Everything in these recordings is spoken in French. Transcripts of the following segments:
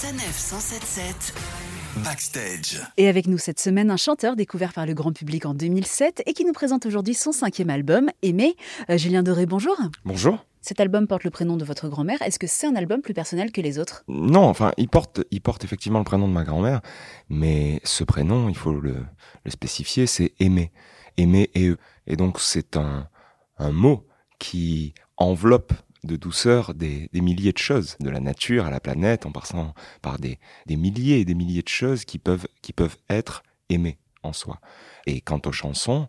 Sanef 177 Backstage. Et avec nous cette semaine, un chanteur découvert par le grand public en 2007 et qui nous présente aujourd'hui son cinquième album, Aimé. Euh, Julien Doré, bonjour. Bonjour. Cet album porte le prénom de votre grand-mère. Est-ce que c'est un album plus personnel que les autres? Non, enfin, il porte, il porte effectivement le prénom de ma grand-mère, mais ce prénom, il faut le, le spécifier, c'est Aimé. Aimé et eux. Et donc, c'est un, un mot qui enveloppe de douceur des, des, milliers de choses, de la nature à la planète, en passant par des, des milliers et des milliers de choses qui peuvent, qui peuvent être aimées en soi. Et quant aux chansons,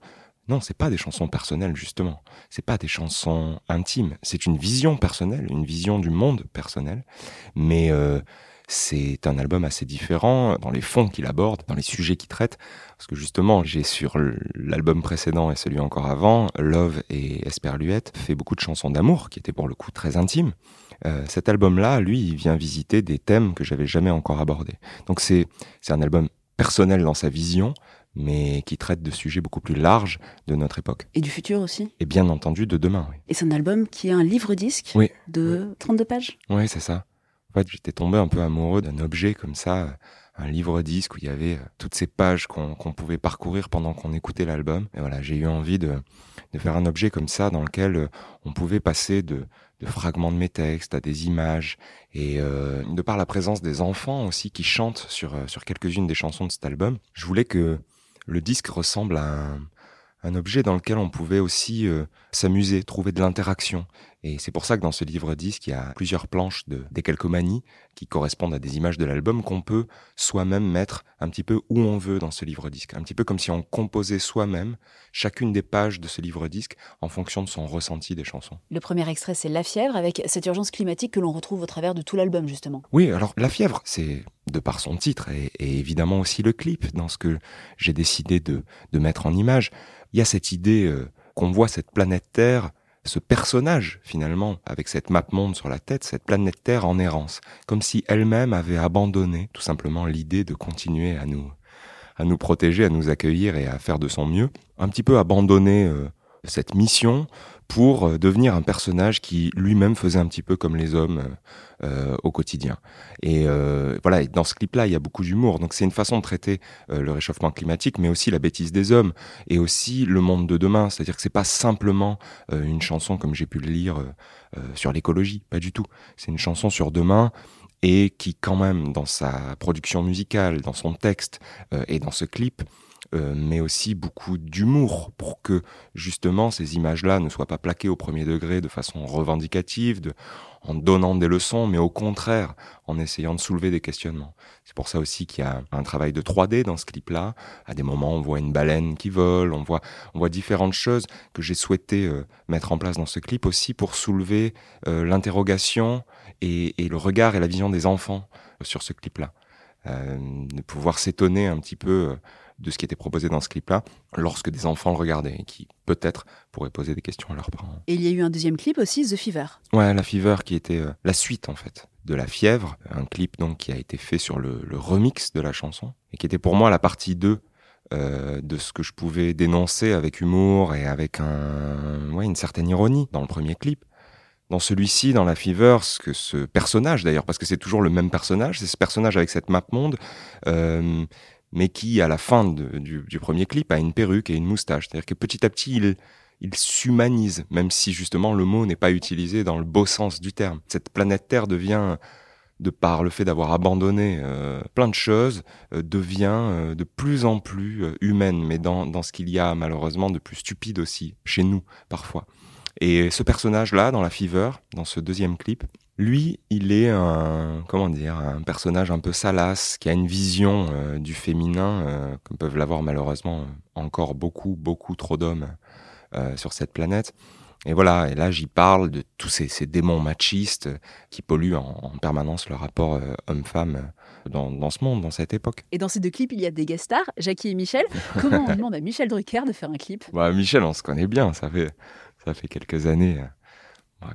non, c'est pas des chansons personnelles justement. C'est pas des chansons intimes. C'est une vision personnelle, une vision du monde personnel. Mais euh, c'est un album assez différent dans les fonds qu'il aborde, dans les sujets qu'il traite. Parce que justement, j'ai sur l'album précédent et celui encore avant, Love et Esperluette, fait beaucoup de chansons d'amour qui étaient pour le coup très intimes. Euh, cet album-là, lui, il vient visiter des thèmes que j'avais jamais encore abordés. Donc c'est c'est un album personnel dans sa vision, mais qui traite de sujets beaucoup plus larges de notre époque. Et du futur aussi Et bien entendu de demain, oui. Et c'est un album qui est un livre-disque oui. de 32 pages Oui, c'est ça. En fait, j'étais tombé un peu amoureux d'un objet comme ça, un livre-disque où il y avait euh, toutes ces pages qu'on qu pouvait parcourir pendant qu'on écoutait l'album. Et voilà, j'ai eu envie de, faire un objet comme ça dans lequel euh, on pouvait passer de, fragments de mes textes à des images et euh, de par la présence des enfants aussi qui chantent sur, quelques-unes des chansons de cet album, je voulais que le disque ressemble à un, objet dans lequel on pouvait aussi s'amuser, trouver de l'interaction. Et c'est pour ça que dans ce livre disque, il y a plusieurs planches de décalcomanie qui correspondent à des images de l'album qu'on peut soi-même mettre un petit peu où on veut dans ce livre disque. Un petit peu comme si on composait soi-même chacune des pages de ce livre disque en fonction de son ressenti des chansons. Le premier extrait, c'est La fièvre, avec cette urgence climatique que l'on retrouve au travers de tout l'album, justement. Oui, alors La fièvre, c'est de par son titre et, et évidemment aussi le clip dans ce que j'ai décidé de, de mettre en image il y a cette idée euh, qu'on voit cette planète Terre, ce personnage finalement, avec cette map monde sur la tête, cette planète Terre en errance, comme si elle-même avait abandonné tout simplement l'idée de continuer à nous à nous protéger, à nous accueillir et à faire de son mieux, un petit peu abandonné euh, cette mission pour euh, devenir un personnage qui lui-même faisait un petit peu comme les hommes euh, au quotidien. Et euh, voilà, dans ce clip-là, il y a beaucoup d'humour. Donc c'est une façon de traiter euh, le réchauffement climatique, mais aussi la bêtise des hommes et aussi le monde de demain. C'est-à-dire que c'est pas simplement euh, une chanson comme j'ai pu le lire euh, sur l'écologie, pas du tout. C'est une chanson sur demain et qui quand même dans sa production musicale, dans son texte et dans ce clip euh, mais aussi beaucoup d'humour pour que justement ces images-là ne soient pas plaquées au premier degré de façon revendicative, de, en donnant des leçons, mais au contraire en essayant de soulever des questionnements. C'est pour ça aussi qu'il y a un travail de 3D dans ce clip-là. À des moments, on voit une baleine qui vole, on voit, on voit différentes choses que j'ai souhaité euh, mettre en place dans ce clip aussi pour soulever euh, l'interrogation et, et, le regard et la vision des enfants sur ce clip-là. Euh, de pouvoir s'étonner un petit peu de ce qui était proposé dans ce clip-là lorsque des enfants le regardaient et qui peut-être pourraient poser des questions à leurs parents. Et il y a eu un deuxième clip aussi, The Fever. Ouais, la Fever qui était euh, la suite en fait de la fièvre, un clip donc qui a été fait sur le, le remix de la chanson et qui était pour moi la partie 2 euh, de ce que je pouvais dénoncer avec humour et avec un, ouais, une certaine ironie dans le premier clip. Dans celui-ci, dans la Fever, ce que ce personnage d'ailleurs, parce que c'est toujours le même personnage, c'est ce personnage avec cette map monde, euh, mais qui, à la fin du, premier clip, a une perruque et une moustache. C'est-à-dire que petit à petit, il, s'humanise, même si justement le mot n'est pas utilisé dans le beau sens du terme. Cette planète Terre devient, de par le fait d'avoir abandonné euh, plein de choses, euh, devient euh, de plus en plus humaine, mais dans ce qu'il y a malheureusement de plus stupide aussi, chez nous, parfois. Et ce personnage-là, dans la Fever, dans ce deuxième clip, lui, il est un, comment dire, un personnage un peu salace, qui a une vision euh, du féminin, euh, comme peuvent l'avoir malheureusement encore beaucoup, beaucoup trop d'hommes euh, sur cette planète. Et voilà, et là j'y parle de tous ces, ces, démons machistes qui polluent en, en permanence le rapport euh, homme-femme dans, dans, ce monde, dans cette époque. Et dans ces deux clips, il y a des guest stars, Jackie et Michel. Comment on demande à Michel Drucker de faire un clip? Bah, Michel, on se connaît bien, ça fait, ça fait quelques années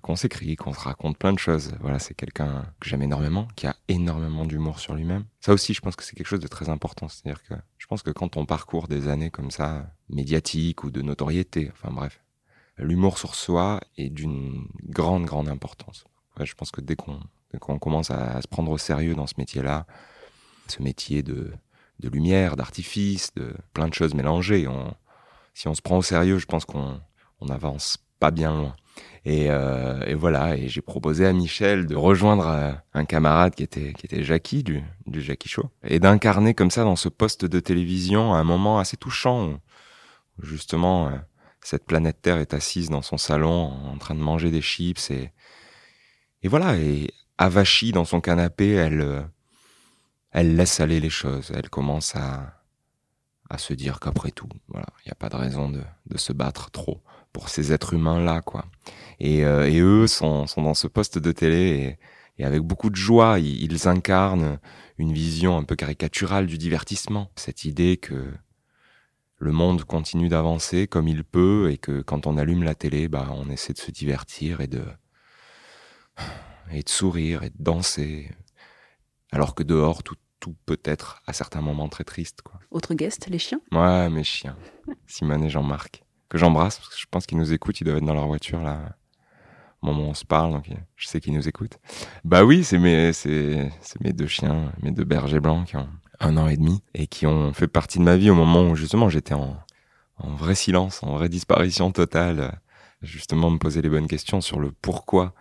qu'on s'écrit, qu'on se raconte plein de choses. Voilà, c'est quelqu'un que j'aime énormément, qui a énormément d'humour sur lui-même. Ça aussi, je pense que c'est quelque chose de très important. C'est-à-dire que je pense que quand on parcourt des années comme ça, médiatiques ou de notoriété, enfin bref, l'humour sur soi est d'une grande, grande importance. Je pense que dès qu'on commence à, se prendre au sérieux dans ce métier-là, ce métier de, de lumière, d'artifice, de plein de choses mélangées. Si on se prend au sérieux, je pense qu'on on avance pas bien loin. Et, euh, et voilà, et j'ai proposé à Michel de rejoindre euh, un camarade qui était qui était Jackie du du Jackie Show et d'incarner comme ça dans ce poste de télévision un moment assez touchant où justement euh, cette planète Terre est assise dans son salon en train de manger des chips et et voilà et avachie dans son canapé, elle elle laisse aller les choses, elle commence à à se dire qu'après tout, voilà, il n'y a pas de raison de, de se battre trop pour ces êtres humains-là, quoi. Et, euh, et eux sont, sont, dans ce poste de télé et, et avec beaucoup de joie, ils, ils, incarnent une vision un peu caricaturale du divertissement. Cette idée que le monde continue d'avancer comme il peut et que quand on allume la télé, bah, on essaie de se divertir et de, et de sourire et de danser. Alors que dehors, tout, tout peut être à certains moments très triste. Quoi. Autre guest, les chiens? Ouais, mes chiens. Simone et Jean-Marc que j'embrasse parce que je pense qu'ils nous écoutent, ils doivent être dans leur voiture là au moment où on se parle, donc je sais qu'ils nous écoutent. Bah oui, c'est mes, mes deux chiens, mes deux bergers blancs qui ont un an et demi et qui ont fait partie de ma vie au moment où justement j'étais en, en vrai silence, en vraie disparition totale, justement me poser les bonnes questions sur le pourquoi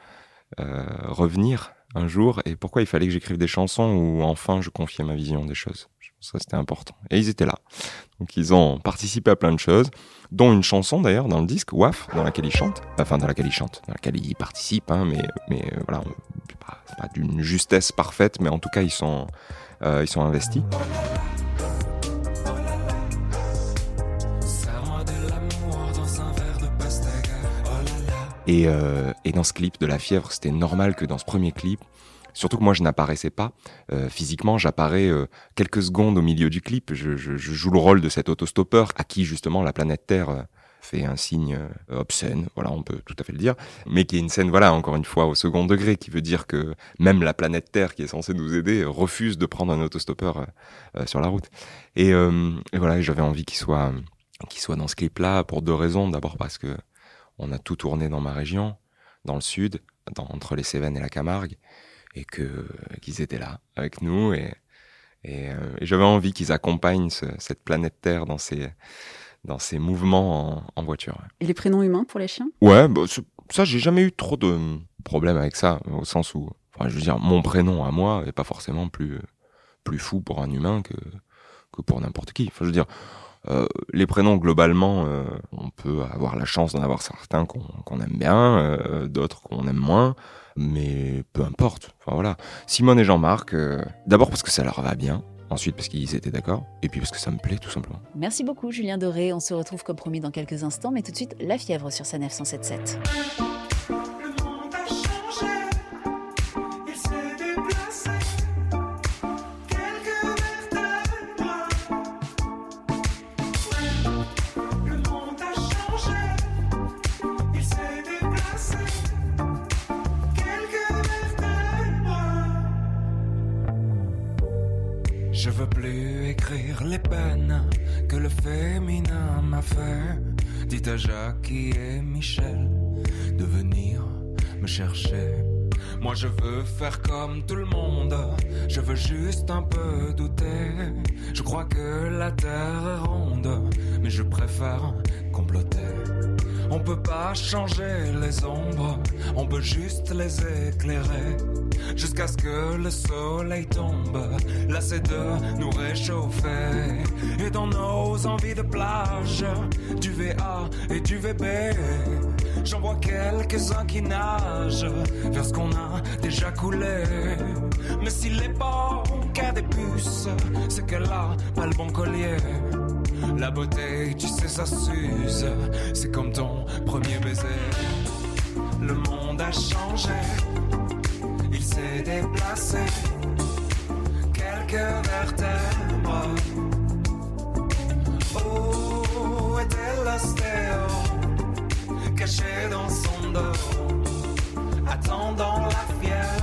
euh, revenir un jour et pourquoi il fallait que j'écrive des chansons où enfin je confiais ma vision des choses. Ça, c'était important. Et ils étaient là. Donc, ils ont participé à plein de choses, dont une chanson d'ailleurs dans le disque, WAF, dans laquelle ils chantent. Enfin, dans laquelle ils chantent, dans laquelle ils participent, hein, mais, euh, voilà, c'est pas, d'une justesse parfaite, mais en tout cas, ils sont, euh, ils sont investis. Et, euh, et dans ce clip de La Fièvre, c'était normal que dans ce premier clip, Surtout que moi, je n'apparaissais pas euh, physiquement. J'apparais euh, quelques secondes au milieu du clip. Je, je, je, joue le rôle de cet autostoppeur à qui justement la planète Terre euh, fait un signe euh, obscène. Voilà, on peut tout à fait le dire. Mais qui est une scène, voilà, encore une fois, au second degré, qui veut dire que même la planète Terre, qui est censée nous aider, refuse de prendre un autostoppeur euh, sur la route. Et, et voilà, j'avais envie qu'il soit, qu'il soit dans ce clip-là pour deux raisons. D'abord parce que on a tout tourné dans ma région, dans le sud, dans, entre les Cévennes et la Camargue et que qu'ils étaient là avec nous et et, euh, et j'avais envie qu'ils accompagnent ce, cette planète Terre dans ses dans ses mouvements en, en, voiture. Et les prénoms humains pour les chiens? Ouais, bah, ça j'ai jamais eu trop de problèmes avec ça au sens où enfin je veux dire mon prénom à moi est pas forcément plus plus fou pour un humain que que pour n'importe qui. Enfin je veux dire euh, les prénoms, globalement, euh, on peut avoir la chance d'en avoir certains qu'on qu aime bien, euh, d'autres qu'on aime moins, mais peu importe. Enfin voilà. Simone et Jean-Marc, d'abord parce que ça leur va bien, ensuite parce qu'ils étaient d'accord, et puis parce que ça me plaît tout simplement. Merci beaucoup Julien Doré, on se retrouve comme promis dans quelques instants, mais tout de suite La Fièvre sur sa 977. Dites à Jackie et Michel de venir me chercher. Moi je veux faire comme tout le monde, je veux juste un peu douter. Je crois que la terre est ronde, mais je préfère On peut pas changer les ombres, on peut juste les éclairer. Jusqu'à ce que le soleil tombe, c'est de nous réchauffer. Et dans nos envies de plage, du VA et du VB, j'en vois quelques-uns qui nagent vers ce qu'on a déjà coulé. Mais s'il est bon qu'à des puces, c'est qu'elle a pas le bon collier. La beauté, tu sais, ça s'use. C'est comme ton premier baiser. Le monde a changé. Il s'est déplacé. Quelques vertèbres. Où était l'ostéo? Caché dans son dos. Attendant la fièvre?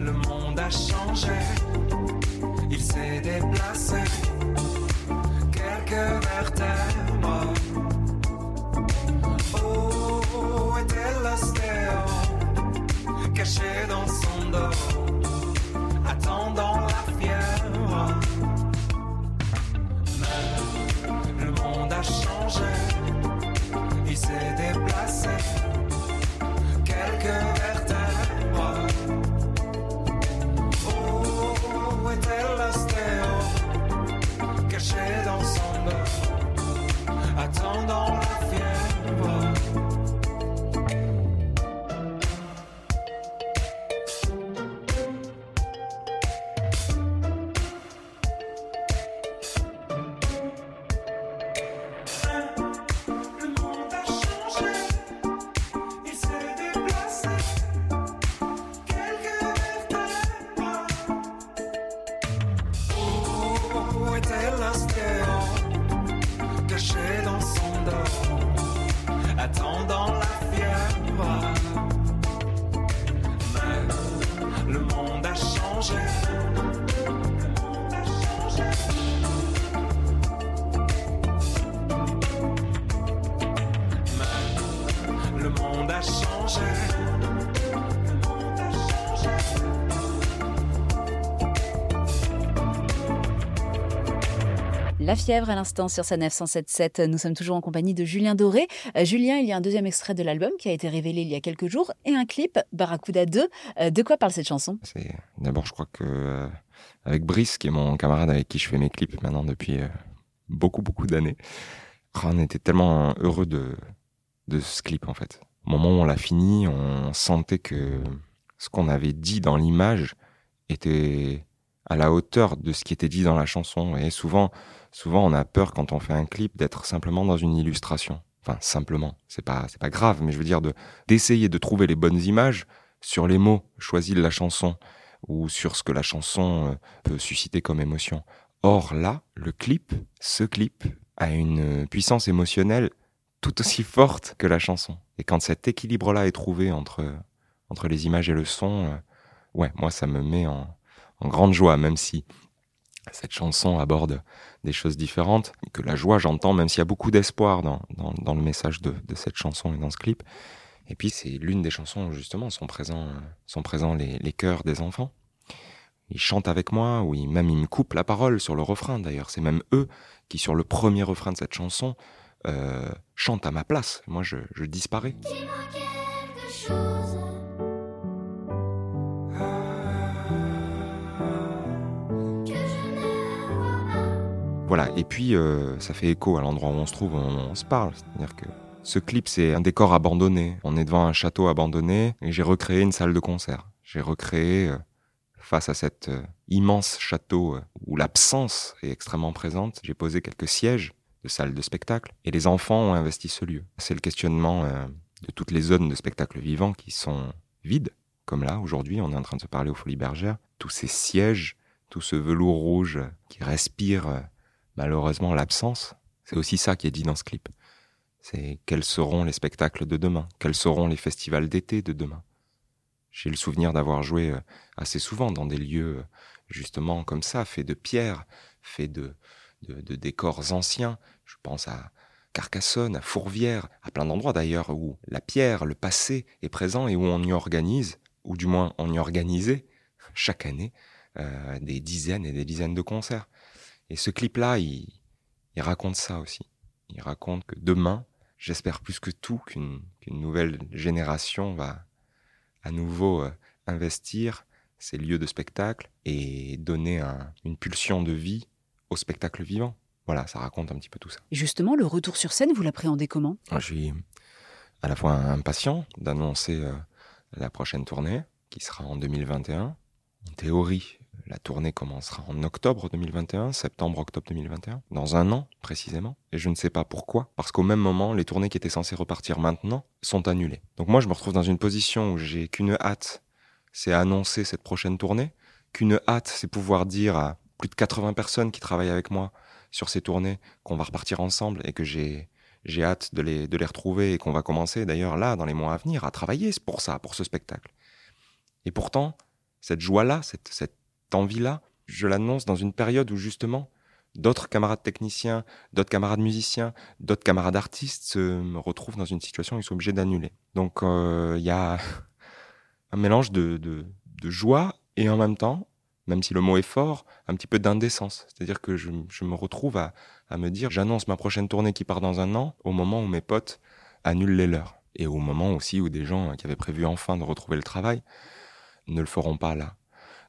Le monde a changé, il s'est déplacé, quelques vertèbres. Oh, était l'ostéo, caché dans son dos, attendant la fièvre? Le monde a changé, il s'est déplacé, quelques La fièvre à l'instant sur sa 977. Nous sommes toujours en compagnie de Julien Doré. Euh, Julien, il y a un deuxième extrait de l'album qui a été révélé il y a quelques jours et un clip, Barracuda 2. Euh, de quoi parle cette chanson? D'abord, je crois que euh, avec Brice, qui est mon camarade avec qui je fais mes clips maintenant depuis beaucoup beaucoup d'années, oh, on était tellement heureux de de ce clip en fait. Au moment où on l'a fini, on sentait que ce qu'on avait dit dans l'image était à la hauteur de ce qui était dit dans la chanson. Et souvent, souvent, on a peur quand on fait un clip d'être simplement dans une illustration. Enfin, simplement, c'est pas c'est pas grave, mais je veux dire de d'essayer de trouver les bonnes images sur les mots choisis de la chanson ou sur ce que la chanson euh, peut susciter comme émotion. Or là, le clip, ce clip, a une puissance émotionnelle tout aussi forte que la chanson. Et quand cet équilibre-là est trouvé entre, entre les images et le son, euh, ouais, moi ça me met en, en grande joie, même si cette chanson aborde des choses différentes, que la joie j'entends, même s'il y a beaucoup d'espoir dans, dans, le message de, de cette chanson et dans ce clip. Et puis c'est l'une des chansons où justement sont présents, sont présents les, les chœurs des enfants. Ils chantent avec moi, ou ils, même ils me coupent la parole sur le refrain d'ailleurs. C'est même eux qui, sur le premier refrain de cette chanson, euh, chantent à ma place. Moi, je, je disparais. Voilà, et puis euh, ça fait écho à l'endroit où on se trouve, on, on se parle. C'est-à-dire que ce clip, c'est un décor abandonné. On est devant un château abandonné et j'ai recréé une salle de concert. J'ai recréé, euh, face à cet euh, immense château où l'absence est extrêmement présente, j'ai posé quelques sièges de salle de spectacle et les enfants ont investi ce lieu. C'est le questionnement de toutes les zones de spectacle vivant qui sont vides, comme là, aujourd'hui, on est en train de se parler aux Folies Bergères. Tous ces sièges, tout ce velours rouge qui respire malheureusement l'absence, c'est aussi ça qui est dit dans ce clip. C'est quels seront les spectacles de demain, quels seront les festivals d'été de demain? J'ai le souvenir d'avoir joué euh, assez souvent dans des lieux euh, justement comme ça, faits de pierre, faits de, décors anciens. Je pense à Carcassonne, à Fourvière, à plein d'endroits d'ailleurs où la pierre, le passé est présent et où on y organise, ou du moins on y organisait chaque année euh, des dizaines et des dizaines de concerts. Et ce clip-là, il, il raconte ça aussi. Il raconte que demain, j'espère plus que tout qu'une nouvelle génération va à nouveau euh, investir ces lieux de spectacle et donner un- une pulsion de vie au spectacle vivant. Voilà, ça raconte un petit peu tout ça. Et Justement, le retour sur scène, vous l'appréhendez comment? Je suis à la fois impatient d'annoncer euh, la prochaine tournée, qui sera en 2021. En théorie, la tournée commencera en octobre 2021, septembre-octobre 2021, dans un an précisément. Et je ne sais pas pourquoi, parce qu'au même moment, les tournées qui étaient censées repartir maintenant sont annulées. Donc moi, je me retrouve dans une position où j'ai qu'une hâte, c'est annoncer cette prochaine tournée, qu'une hâte, c'est pouvoir dire à plus de 80 personnes qui travaillent avec moi sur ces tournées qu'on va repartir ensemble et que j'ai j'ai hâte de les, de les retrouver et qu'on va commencer d'ailleurs là, dans les mois à venir, à travailler pour ça, pour ce spectacle. Et pourtant, cette joie-là, cette, cette envie-là, je l'annonce dans une période où justement d'autres camarades techniciens, d'autres camarades musiciens, d'autres camarades artistes se retrouvent dans une situation où ils sont obligés d'annuler. Donc euh, il y a un mélange de, joie et en même temps, même si le mot est fort, un petit peu d'indécence. C'est-à-dire que je, me retrouve à me dire, j'annonce ma prochaine tournée qui part dans un an, au moment où mes potes annulent les leurs. Et au moment aussi où des gens qui avaient prévu enfin de retrouver le travail ne le feront pas là.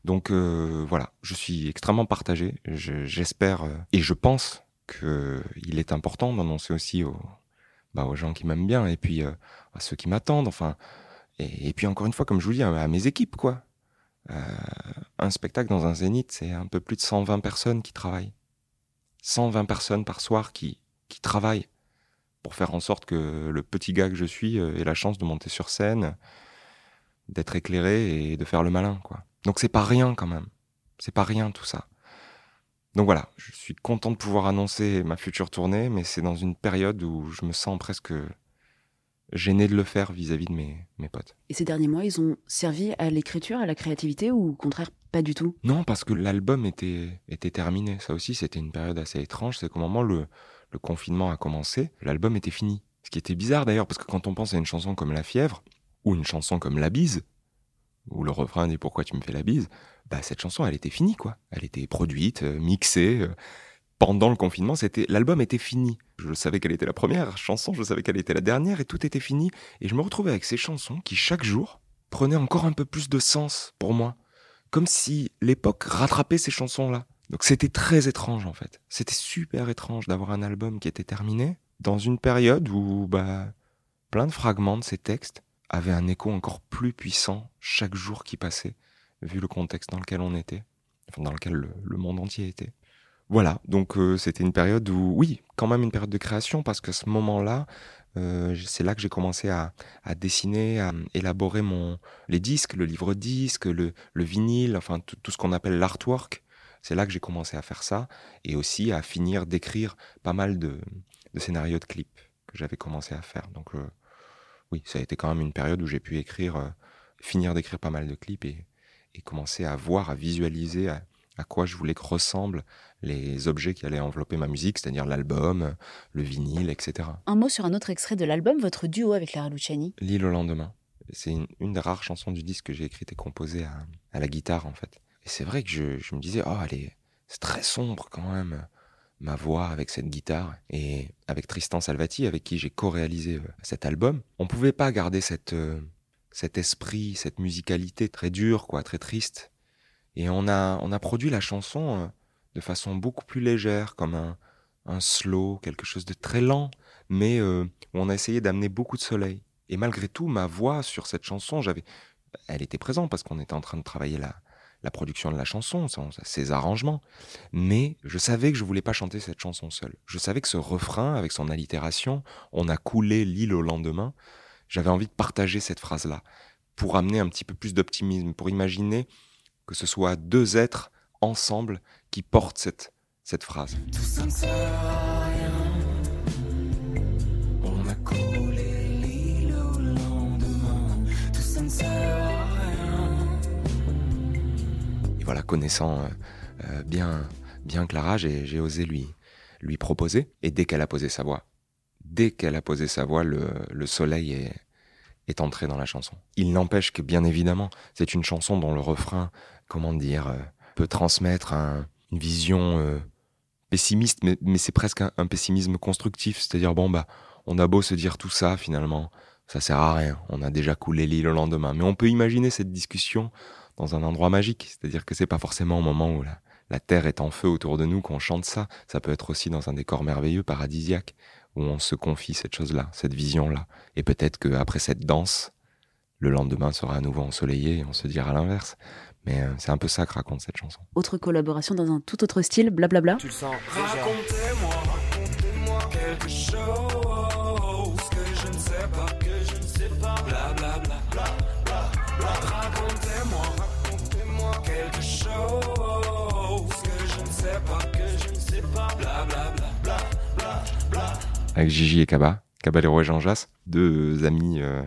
Donc euh, voilà, je suis extrêmement partagé. J'espère euh, et je pense qu'il est important d'annoncer aussi aux, bah, gens qui m'aiment bien et puis euh, à ceux qui m'attendent. Enfin, et, et, puis encore une fois, comme je vous dis, à, mes équipes quoi. Euh, un spectacle dans un zénith, c'est un peu plus de 120 personnes qui travaillent. 120 personnes par soir qui, qui travaillent pour faire en sorte que le petit gars que je suis ait la chance de monter sur scène, d'être éclairé et de faire le malin, quoi. Donc c'est pas rien quand même. C'est pas rien tout ça. Donc voilà, je suis content de pouvoir annoncer ma future tournée, mais c'est dans une période où je me sens presque gêné de le faire vis-à-vis de mes, mes potes. Et ces derniers mois, ils ont servi à l'écriture, à la créativité, ou au contraire, pas du tout? Non, parce que l'album était, était terminé. Ça aussi, c'était une période assez étrange. C'est qu'au moment où le, le confinement a commencé, l'album était fini. Ce qui était bizarre d'ailleurs, parce que quand on pense à une chanson comme La Fièvre, ou une chanson comme La Bise, où le refrain dit pourquoi tu me fais la bise, bah cette chanson elle était finie quoi. Elle était produite, euh, mixée. Euh, pendant le confinement, c'était l'album était fini. Je savais qu'elle était la première chanson, je savais qu'elle était la dernière et tout était fini. Et je me retrouvais avec ces chansons qui chaque jour prenaient encore un peu plus de sens pour moi, comme si l'époque rattrapait ces chansons là. Donc c'était très étrange en fait. C'était super étrange d'avoir un album qui était terminé dans une période où bah plein de fragments de ces textes avait un écho encore plus puissant chaque jour qui passait, vu le contexte dans lequel on était, enfin dans lequel le, monde entier était. Voilà, donc euh, c'était une période où, oui, quand même une période de création, parce qu'à ce moment-là, euh, c'est là que j'ai commencé à, à, dessiner, à élaborer mon, les disques, le livre disque, le, le vinyle, enfin tout, ce qu'on appelle l'artwork. C'est là que j'ai commencé à faire ça, et aussi à finir d'écrire pas mal de, de scénarios de clips que j'avais commencé à faire. Donc euh, oui, ça a été quand même une période où j'ai pu écrire, euh, finir d'écrire pas mal de clips et, et, commencer à voir, à visualiser à, quoi je voulais que ressemblent les objets qui allaient envelopper ma musique, c'est-à-dire l'album, le vinyle, etc. Un mot sur un autre extrait de l'album, votre duo avec Lara Luciani. L'île au lendemain. C'est une, des rares chansons du disque que j'ai écrite et composée à, la guitare, en fait. Et c'est vrai que je, je, me disais, oh, allez, c'est très sombre quand même ma voix avec cette guitare et avec Tristan Salvati avec qui j'ai co-réalisé euh, cet album, on pouvait pas garder cette euh, cet esprit, cette musicalité très dure quoi, très triste. Et on a on a produit la chanson euh, de façon beaucoup plus légère comme un un slow, quelque chose de très lent, mais où on a essayé d'amener beaucoup de soleil. Et malgré tout, ma voix sur cette chanson, j'avais elle était présente parce qu'on était en train de travailler la la production de la chanson, ses arrangements. Mais je savais que je voulais pas chanter cette chanson seule. Je savais que ce refrain, avec son allitération, on a coulé l'île au lendemain. J'avais envie de partager cette phrase-là pour amener un petit peu plus d'optimisme, pour imaginer que ce soit deux êtres ensemble qui portent cette, cette phrase. Tout ça ne sert à rien. On a coulé l'île au lendemain. Tout ça ne sert à connaissant euh, euh, bien, bien Clara, j'ai osé lui, lui proposer. Et dès qu'elle a posé sa voix, dès qu'elle a posé sa voix, le, le soleil est, est entré dans la chanson. Il n'empêche que, bien évidemment, c'est une chanson dont le refrain, comment dire, euh, peut transmettre un, une vision pessimiste, mais, mais c'est presque un, un, pessimisme constructif. C'est-à-dire, bon, bah, on a beau se dire tout ça, finalement, ça sert à rien. On a déjà coulé l'île le lendemain. Mais on peut imaginer cette discussion dans un endroit magique. C'est-à-dire que c'est pas forcément au moment où la, la terre est en feu autour de nous qu'on chante ça. Ça peut être aussi dans un décor merveilleux, paradisiaque, où on se confie cette chose-là, cette vision-là. Et peut-être qu'après cette danse, le lendemain sera à nouveau ensoleillé et on se dira l'inverse. Mais euh, c'est un peu ça que raconte cette chanson. Autre collaboration dans un tout autre style, blablabla. Tu le sens Racontez-moi, racontez-moi quelque chose Avec Gigi et Kaba, Caballero et Jean Jass, deux amis euh,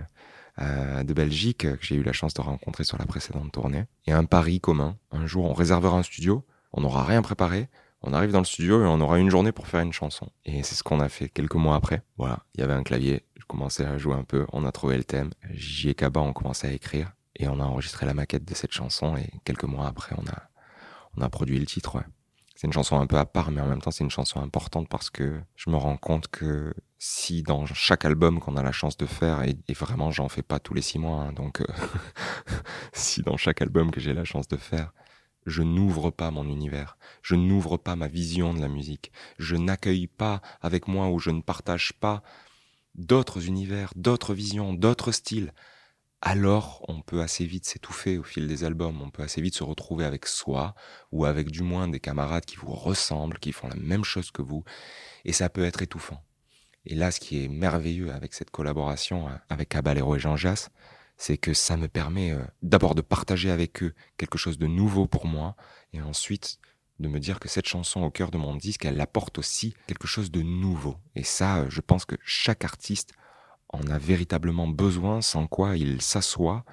euh, de Belgique que j'ai eu la chance de rencontrer sur la précédente tournée. Et un pari commun. Un jour, on réservera un studio, on n'aura rien préparé, on arrive dans le studio et on aura une journée pour faire une chanson. Et c'est ce qu'on a fait quelques mois après. Voilà, il y avait un clavier, je commençais à jouer un peu, on a trouvé le thème. Gigi et Kaba ont commencé à écrire et on a enregistré la maquette de cette chanson et quelques mois après, on a, on a produit le titre. Ouais. C'est une chanson un peu à part, mais en même temps, c'est une chanson importante parce que je me rends compte que si dans chaque album qu'on a la chance de faire, et, vraiment, j'en fais pas tous les six mois, hein, donc euh, si dans chaque album que j'ai la chance de faire, je n'ouvre pas mon univers, je n'ouvre pas ma vision de la musique, je n'accueille pas avec moi ou je ne partage pas d'autres univers, d'autres visions, d'autres styles, alors on peut assez vite s'étouffer au fil des albums, on peut assez vite se retrouver avec soi ou avec du moins des camarades qui vous ressemblent, qui font la même chose que vous, et ça peut être étouffant. Et là, ce qui est merveilleux avec cette collaboration euh, avec Caballero et Jean Jass, c'est que ça me permet euh, d'abord de partager avec eux quelque chose de nouveau pour moi, et ensuite de me dire que cette chanson au cœur de mon disque, elle apporte aussi quelque chose de nouveau. Et ça, euh, je pense que chaque artiste en a véritablement besoin, sans quoi il s'assoit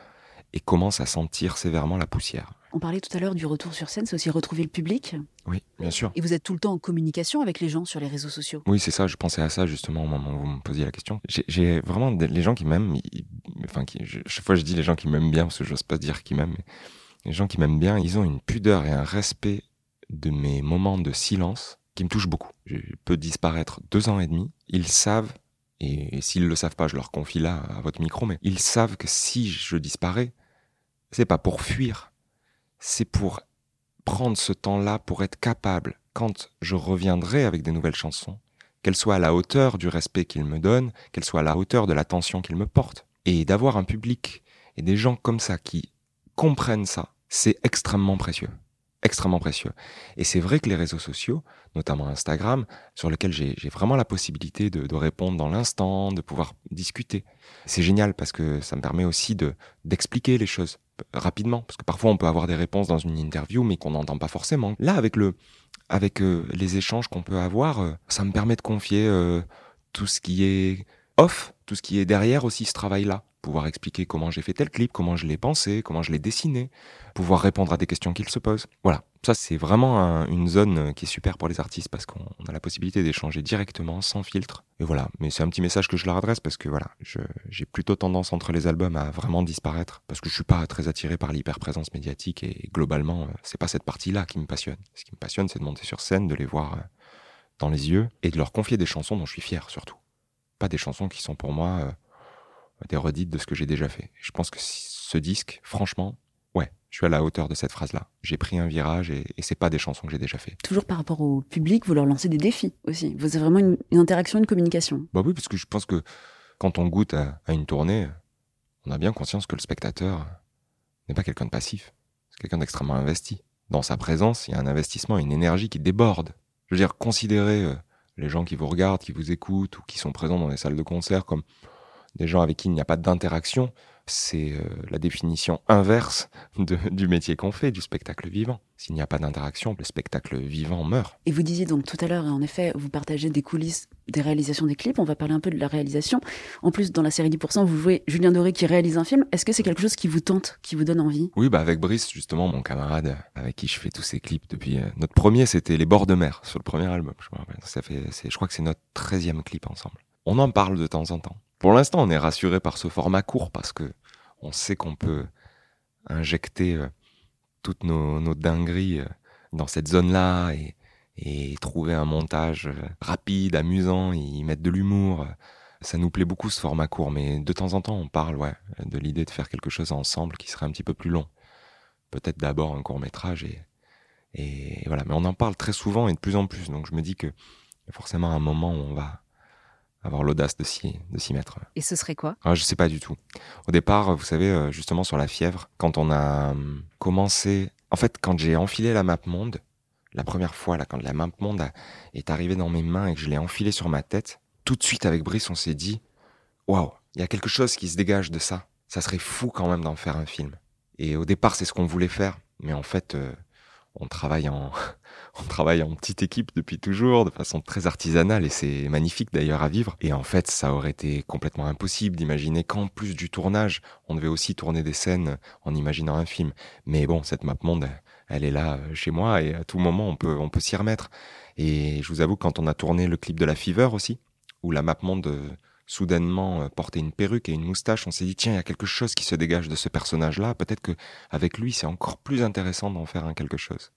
et commence à sentir sévèrement la poussière. On parlait tout à l'heure du retour sur scène, c'est aussi retrouver le public. Oui, bien sûr. Et vous êtes tout le temps en communication avec les gens sur les réseaux sociaux. Oui, c'est ça, je pensais à ça justement au moment où vous me posiez la question. J'ai- vraiment des- les gens qui m'aiment, enfin, qui, je- chaque fois je dis les gens qui m'aiment bien, parce que j'ose pas dire qui m'aiment, mais les gens qui m'aiment bien, ils ont une pudeur et un respect de mes moments de silence qui me touchent beaucoup. Je peux disparaître deux ans et demi, ils savent, et, s'ils le savent pas, je leur confie là à votre micro, mais ils savent que si je disparais, c'est pas pour fuir, c'est pour prendre ce temps-là pour être capable, quand je reviendrai avec des nouvelles chansons, qu'elles soient à la hauteur du respect qu'ils me donnent, qu'elles soient à la hauteur de l'attention qu'ils me portent. Et d'avoir un public et des gens comme ça qui comprennent ça, c'est extrêmement précieux. Extrêmement précieux. Et c'est vrai que les réseaux sociaux, notamment Instagram, sur lesquels j'ai vraiment la possibilité de, de répondre dans l'instant, de pouvoir discuter. C'est génial parce que ça me permet aussi de d'expliquer les choses rapidement. Parce que parfois on peut avoir des réponses dans une interview mais qu'on n'entend pas forcément. Là, avec le, avec euh, les échanges qu'on peut avoir, euh, ça me permet de confier euh, tout ce qui est off, tout ce qui est derrière aussi ce travail-là. Pouvoir expliquer comment j'ai fait tel clip, comment je l'ai pensé, comment je l'ai dessiné, pouvoir répondre à des questions qu'ils se posent. Voilà, ça c'est vraiment un- une zone euh, qui est super pour les artistes parce qu'on on a la possibilité d'échanger directement, sans filtre. Et voilà, mais c'est un petit message que je leur adresse parce que voilà, j'ai plutôt tendance entre les albums à vraiment disparaître parce que je suis pas très attiré par l'hyperprésence médiatique et globalement, euh, c'est pas cette partie-là qui me passionne. Ce qui me passionne, c'est de monter sur scène, de les voir euh, dans les yeux et de leur confier des chansons dont je suis fier surtout. Pas des chansons qui sont pour moi des redites de ce que j'ai déjà fait. Je pense que ce disque, franchement, ouais, je suis à la hauteur de cette phrase-là. J'ai pris un virage et, et c'est pas des chansons que j'ai déjà fait. Toujours par rapport au public, vous leur lancez des défis aussi. Vous avez vraiment une, une interaction, une communication. Bah oui, parce que je pense que quand on goûte à, à une tournée, on a bien conscience que le spectateur n'est pas quelqu'un de passif. C'est quelqu'un d'extrêmement investi. Dans sa présence, il y a un investissement, une énergie qui déborde. Je veux dire, considérer euh, les gens qui vous regardent, qui vous écoutent ou qui sont présents dans les salles de concert comme des gens avec qui il n'y a pas d'interaction, c'est euh, la définition inverse de- du métier qu'on fait, du spectacle vivant. S'il n'y a pas d'interaction, le spectacle vivant meurt. Et vous disiez donc tout à l'heure, et en effet, vous partagez des coulisses des réalisations des clips. On va parler un peu de la réalisation. En plus, dans la série 10%, vous jouez Julien Doré qui réalise un film. Est-ce que c'est quelque chose qui vous tente, qui vous donne envie? Oui, bah avec Brice, justement, mon camarade avec qui je fais tous ces clips depuis. euh, notre premier, c'était Les bords de mer, sur le premier album. Je, me rappelle. Ça fait, je crois que c'est notre 13e clip ensemble. On en parle de temps en temps. Pour l'instant, on est rassuré par ce format court parce que on sait qu'on peut injecter euh, toutes nos, dingueries euh, dans cette zone-là et, trouver un montage euh, rapide, amusant, et y mettre de l'humour. Ça nous plaît beaucoup ce format court, mais de temps en temps, on parle ouais, de l'idée de faire quelque chose ensemble qui serait un petit peu plus long. Peut-être d'abord un court métrage et, voilà. Mais on en parle très souvent et de plus en plus. Donc je me dis que forcément un moment où on va avoir l'audace de s'y, de s'y mettre. Et ce serait quoi? Ah, Je sais pas du tout. Au départ, vous savez, euh, justement sur la fièvre, quand on a hum, commencé, en fait, quand j'ai enfilé la map monde, la première fois, là, quand la map monde a- est arrivée dans mes mains et que je l'ai enfilée sur ma tête, tout de suite avec Brice, on s'est dit, waouh, il y a quelque chose qui se dégage de ça. Ça serait fou quand même d'en faire un film. Et au départ, c'est ce qu'on voulait faire, mais en fait, euh, on travaille en, on petite équipe depuis toujours, de façon très artisanale, et c'est magnifique d'ailleurs à vivre. Et en fait, ça aurait été complètement impossible d'imaginer qu'en plus du tournage, on devait aussi tourner des scènes en imaginant un film. Mais bon, cette map monde, elle est là euh, chez moi, et à tout moment, on peut, on peut s'y remettre. Et je vous avoue, quand on a tourné le clip de la Fever aussi, où la map monde euh, soudainement euh, portait une perruque et une moustache, on s'est dit tiens, il y a quelque chose qui se dégage de ce personnage-là. Peut-être que avec lui, c'est encore plus intéressant d'en faire un quelque chose,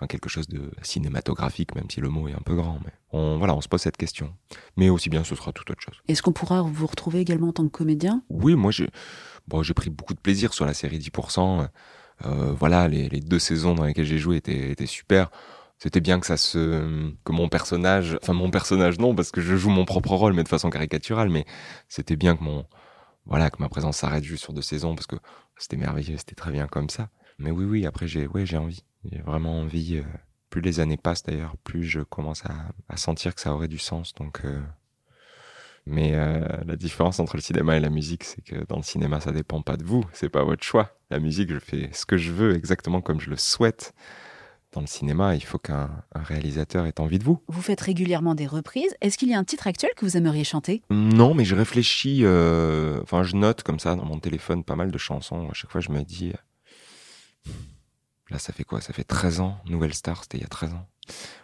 un quelque chose de cinématographique, même si le mot est un peu grand. Mais on, voilà, on se pose cette question. Mais aussi bien, ce sera tout autre chose. Est-ce qu'on pourra vous retrouver également en tant que comédien? Oui, moi j'ai bon, j'ai pris beaucoup de plaisir sur la série 10%. Euh, voilà, les, les deux saisons dans lesquelles j'ai joué étaient, étaient super. C'était bien que ça se que mon personnage, enfin mon personnage non parce que je joue mon propre rôle mais de façon caricaturale, mais c'était bien que mon voilà que ma présence s'arrête juste sur deux saisons parce que c'était merveilleux, c'était très bien comme ça. Mais oui oui, après j'ai ouais j'ai envie, j'ai vraiment envie. euh, plus les années passent d'ailleurs, plus je commence à, sentir que ça aurait du sens. Donc euh, mais euh, la différence entre le cinéma et la musique, c'est que dans le cinéma, ça dépend pas de vous, c'est pas votre choix. La musique, je fais ce que je veux, exactement comme je le souhaite. Dans le cinéma, il faut qu'un un réalisateur ait envie de vous. Vous faites régulièrement des reprises. Est-ce qu'il y a un titre actuel que vous aimeriez chanter? Non, mais je réfléchis, euh, enfin, je note comme ça dans mon téléphone pas mal de chansons. À chaque fois, je me dis, euh, là, ça fait quoi? Ça fait 13 ans, Nouvelle Star, c'était il y a 13 ans,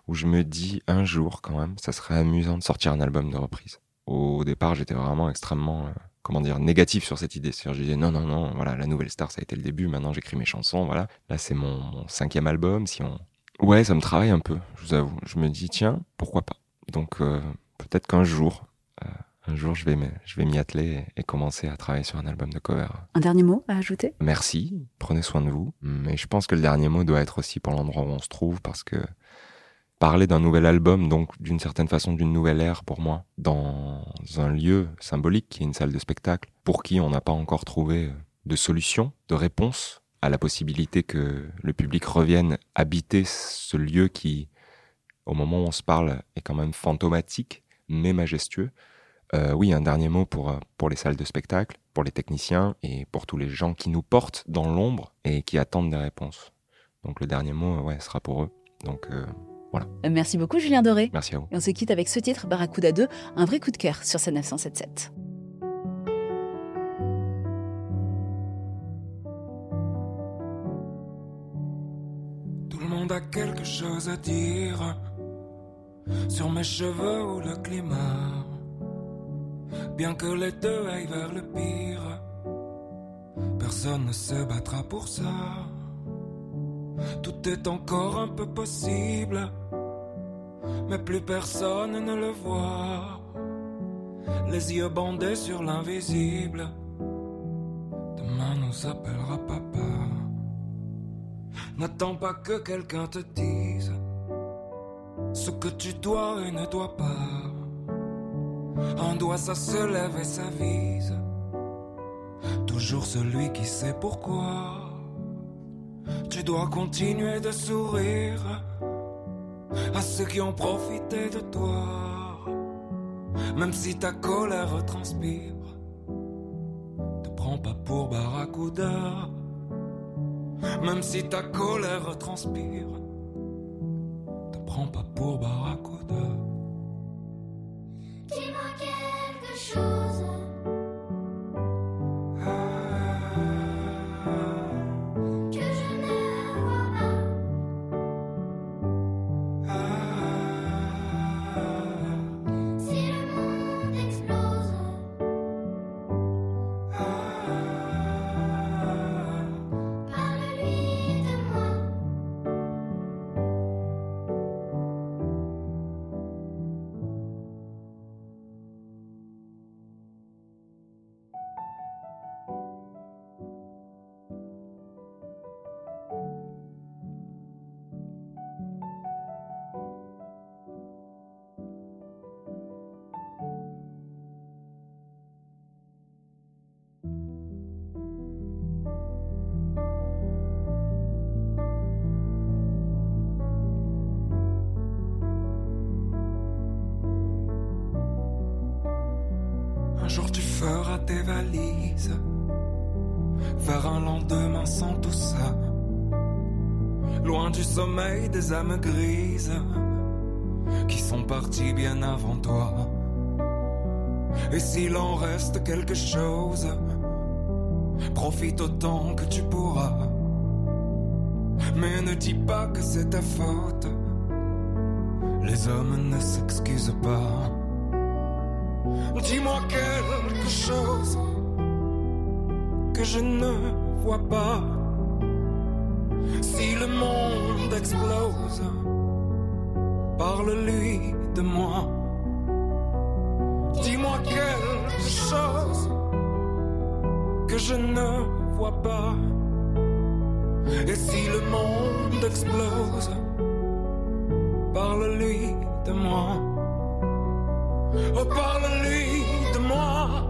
où je me dis, un jour, quand même, ça serait amusant de sortir un album de reprise. Au départ, j'étais vraiment extrêmement, euh, comment dire, négatif sur cette idée. C'est-à-dire, je disais, non, non, non, voilà, la Nouvelle Star, ça a été le début, maintenant j'écris mes chansons, voilà. Là, c'est mon, mon cinquième album, si on... Ouais, ça me travaille un peu, je vous avoue. Je me dis, tiens, pourquoi pas Donc, euh, peut-être qu'un jour, euh, un jour, je vais m'y- je vais m'y atteler et, et commencer à travailler sur un album de cover. Un dernier mot à ajouter? Merci, prenez soin de vous. Mais je pense que le dernier mot doit être aussi pour l'endroit où on se trouve, parce que parler d'un nouvel album, donc d'une certaine façon d'une nouvelle ère pour moi, dans un lieu symbolique qui est une salle de spectacle, pour qui on n'a pas encore trouvé de solution, de réponse à la possibilité que le public revienne habiter ce lieu qui, au moment où on se parle, est quand même fantomatique, mais majestueux. Euh, oui, un dernier mot pour, pour les salles de spectacle, pour les techniciens et pour tous les gens qui nous portent dans l'ombre et qui attendent des réponses. Donc le dernier mot, ouais, sera pour eux. Donc euh, Merci beaucoup, Julien Doré. merci à vous. Et on se quitte avec ce titre, Barracuda 2, un vrai coup de cœur sur sa 977. Tout le monde a quelque chose à dire sur mes cheveux ou le climat. Bien que les deux aillent vers le pire, personne ne se battra pour ça. Tout est encore un peu possible, mais plus personne ne le voit. Les yeux bandés sur l'invisible, demain nous appellera papa. N'attends pas que quelqu'un te dise ce que tu dois et ne dois pas. Un doigt ça se lève et s'avise. Toujours celui qui sait pourquoi. Tu dois continuer de sourire à ceux qui ont profité de toi. Même si ta colère transpire, te prends pas pour Barracuda. Même si ta colère transpire, te prends pas pour Barracuda. Dis-moi quelque chose. Sommeil des âmes grises qui sont parties bien avant toi. Et s'il en reste quelque chose, profite autant que tu pourras. Mais ne dis pas que c'est ta faute. Les hommes ne s'excusent pas. Dis-moi quelque chose que je ne vois pas. Si le explose, parle-lui de moi. Dis-moi quelque chose que je ne vois pas. Et si le monde explose, parle-lui de moi. Oh, parle-lui de moi.